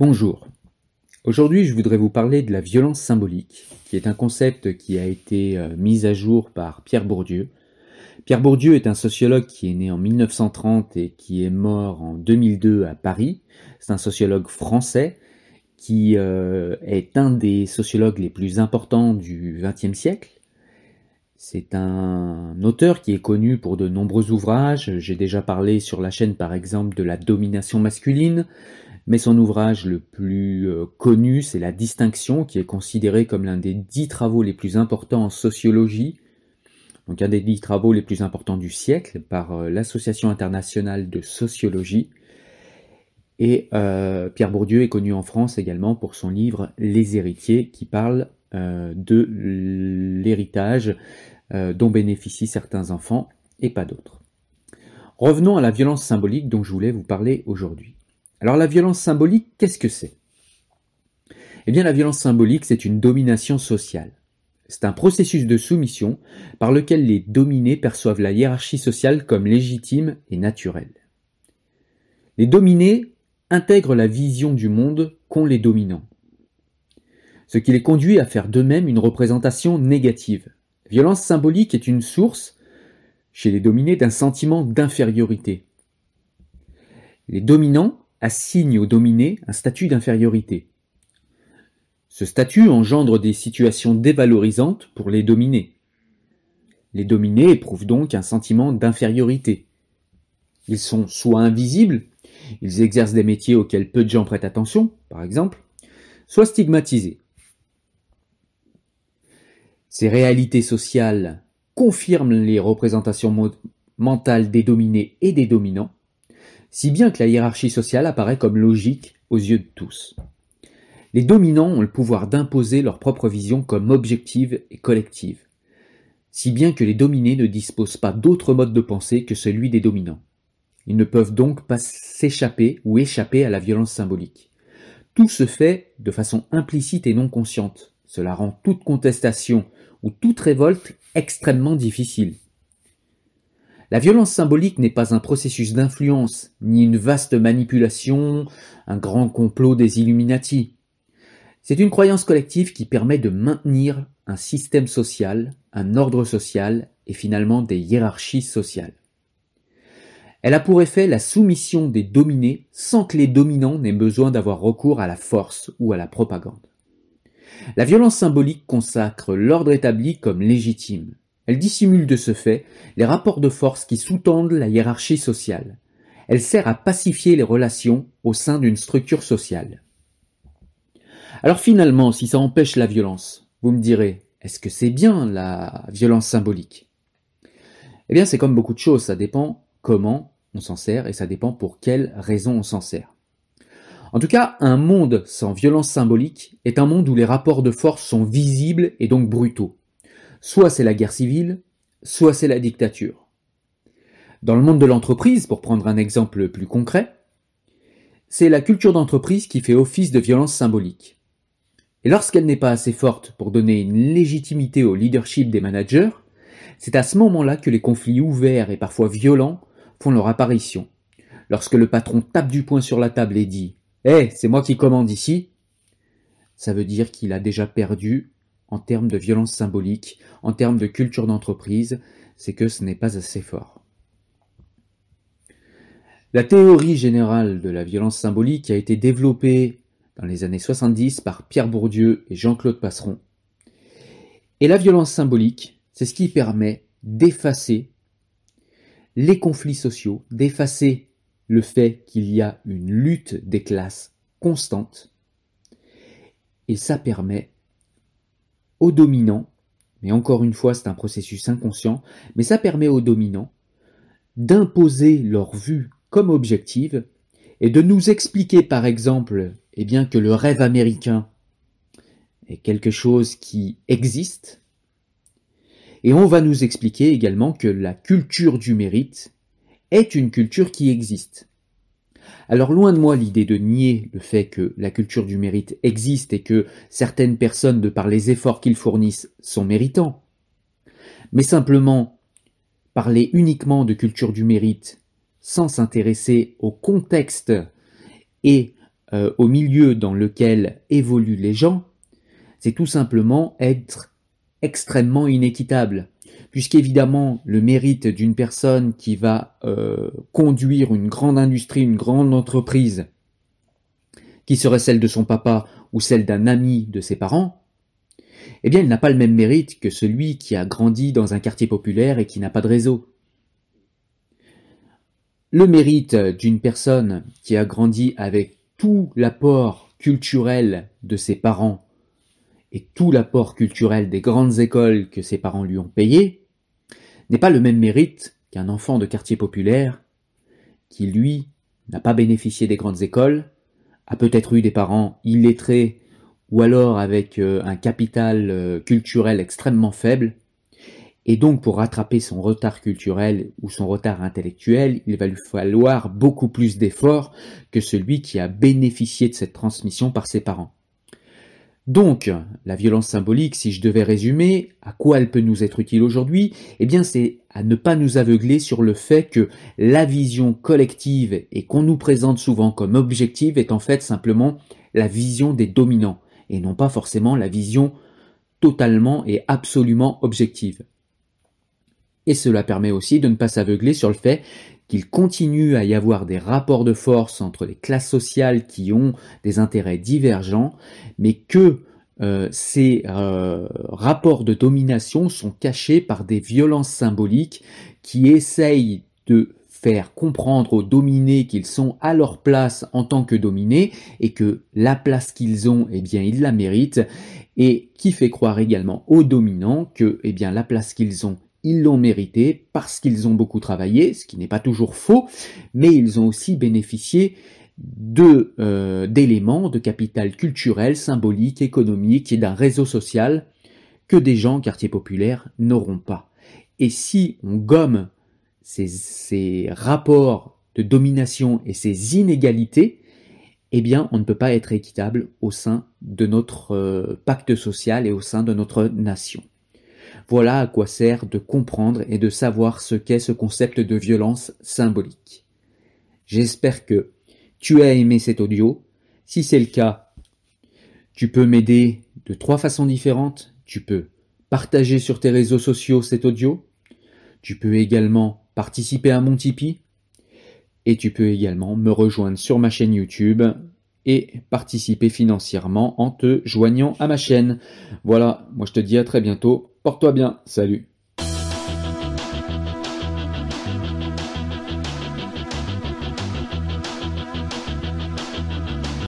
Bonjour. Aujourd'hui, je voudrais vous parler de la violence symbolique, qui est un concept qui a été euh, mis à jour par Pierre Bourdieu. Pierre Bourdieu est un sociologue qui est né en 1930 et qui est mort en 2002 à Paris. C'est un sociologue français qui euh, est un des sociologues les plus importants du XXe siècle. C'est un auteur qui est connu pour de nombreux ouvrages. J'ai déjà parlé sur la chaîne par exemple de la domination masculine, mais son ouvrage le plus euh, connu, c'est La Distinction, qui est considéré comme l'un des dix travaux les plus importants en sociologie, donc un des dix travaux les plus importants du siècle par euh, l'Association internationale de sociologie. Et euh, Pierre Bourdieu est connu en France également pour son livre Les héritiers, qui parle de l'héritage dont bénéficient certains enfants et pas d'autres. Revenons à la violence symbolique dont je voulais vous parler aujourd'hui. Alors la violence symbolique, qu'est-ce que c'est? Eh bien la violence symbolique, c'est une domination sociale. C'est un processus de soumission par lequel les dominés perçoivent la hiérarchie sociale comme légitime et naturelle. Les dominés intègrent la vision du monde qu'ont les dominants, ce qui les conduit à faire d'eux-mêmes une représentation négative. Violence symbolique est une source, chez les dominés, d'un sentiment d'infériorité. Les dominants assigne aux dominés un statut d'infériorité. Ce statut engendre des situations dévalorisantes pour les dominés. Les dominés éprouvent donc un sentiment d'infériorité. Ils sont soit invisibles, ils exercent des métiers auxquels peu de gens prêtent attention, par exemple, soit stigmatisés. Ces réalités sociales confirment les représentations mentales des dominés et des dominants, si bien que la hiérarchie sociale apparaît comme logique aux yeux de tous. Les dominants ont le pouvoir d'imposer leur propre vision comme objective et collective, si bien que les dominés ne disposent pas d'autre mode de pensée que celui des dominants. Ils ne peuvent donc pas s'échapper ou échapper à la violence symbolique. Tout se fait de façon implicite et non consciente. Cela rend toute contestation ou toute révolte extrêmement difficile. La violence symbolique n'est pas un processus d'influence, ni une vaste manipulation, un grand complot des Illuminati. C'est une croyance collective qui permet de maintenir un système social, un ordre social et finalement des hiérarchies sociales. Elle a pour effet la soumission des dominés sans que les dominants n'aient besoin d'avoir recours à la force ou à la propagande. La violence symbolique consacre l'ordre établi comme légitime. Elle dissimule de ce fait les rapports de force qui sous-tendent la hiérarchie sociale. Elle sert à pacifier les relations au sein d'une structure sociale. Alors finalement, si ça empêche la violence, vous me direz, est-ce que c'est bien la violence symbolique? Eh bien c'est comme beaucoup de choses, ça dépend comment on s'en sert et ça dépend pour quelles raisons on s'en sert. En tout cas, un monde sans violence symbolique est un monde où les rapports de force sont visibles et donc brutaux. Soit c'est la guerre civile, soit c'est la dictature. Dans le monde de l'entreprise, pour prendre un exemple plus concret, c'est la culture d'entreprise qui fait office de violence symbolique. Et lorsqu'elle n'est pas assez forte pour donner une légitimité au leadership des managers, c'est à ce moment-là que les conflits ouverts et parfois violents font leur apparition. Lorsque le patron tape du poing sur la table et dit Eh, c'est moi qui commande ici, ça veut dire qu'il a déjà perdu en termes de violence symbolique, en termes de culture d'entreprise, c'est que ce n'est pas assez fort. La théorie générale de la violence symbolique a été développée dans les années 70 par Pierre Bourdieu et Jean-Claude Passeron. Et la violence symbolique, c'est ce qui permet d'effacer les conflits sociaux, d'effacer le fait qu'il y a une lutte des classes constante, et ça permet aux dominants, mais encore une fois c'est un processus inconscient, mais ça permet aux dominants d'imposer leur vue comme objective et de nous expliquer par exemple eh bien, que le rêve américain est quelque chose qui existe, et on va nous expliquer également que la culture du mérite est une culture qui existe. Alors loin de moi l'idée de nier le fait que la culture du mérite existe et que certaines personnes, de par les efforts qu'ils fournissent, sont méritants. Mais simplement, parler uniquement de culture du mérite sans s'intéresser au contexte et euh, au milieu dans lequel évoluent les gens, c'est tout simplement être extrêmement inéquitable. Puisqu'évidemment, le mérite d'une personne qui va euh, conduire une grande industrie, une grande entreprise, qui serait celle de son papa ou celle d'un ami de ses parents, eh bien, il n'a pas le même mérite que celui qui a grandi dans un quartier populaire et qui n'a pas de réseau. Le mérite d'une personne qui a grandi avec tout l'apport culturel de ses parents et tout l'apport culturel des grandes écoles que ses parents lui ont payées n'est pas le même mérite qu'un enfant de quartier populaire qui, lui, n'a pas bénéficié des grandes écoles, a peut-être eu des parents illettrés ou alors avec euh, un capital euh, culturel extrêmement faible, et donc pour rattraper son retard culturel ou son retard intellectuel, il va lui falloir beaucoup plus d'efforts que celui qui a bénéficié de cette transmission par ses parents. Donc, la violence symbolique, si je devais résumer, à quoi elle peut nous être utile aujourd'hui Eh bien, c'est à ne pas nous aveugler sur le fait que la vision collective et qu'on nous présente souvent comme objective est en fait simplement la vision des dominants et non pas forcément la vision totalement et absolument objective. Et cela permet aussi de ne pas s'aveugler sur le fait qu'il continue à y avoir des rapports de force entre les classes sociales qui ont des intérêts divergents, mais que euh, ces euh, rapports de domination sont cachés par des violences symboliques qui essayent de faire comprendre aux dominés qu'ils sont à leur place en tant que dominés et que la place qu'ils ont, eh bien, ils la méritent et qui fait croire également aux dominants que, eh bien, la place qu'ils ont, ils l'ont mérité parce qu'ils ont beaucoup travaillé, ce qui n'est pas toujours faux, mais ils ont aussi bénéficié euh, d'éléments de capital culturel, symbolique, économique et d'un réseau social que des gens quartier populaire n'auront pas. Et si on gomme ces, rapports de domination et ces inégalités, eh bien, on ne peut pas être équitable au sein de notre euh, pacte social et au sein de notre nation. Voilà à quoi sert de comprendre et de savoir ce qu'est ce concept de violence symbolique. J'espère que tu as aimé cet audio. Si c'est le cas, tu peux m'aider de trois façons différentes. Tu peux partager sur tes réseaux sociaux cet audio. Tu peux également participer à mon Tipeee. Et tu peux également me rejoindre sur ma chaîne YouTube et participer financièrement en te joignant à ma chaîne. Voilà, moi je te dis à très bientôt. Porte-toi bien. Salut.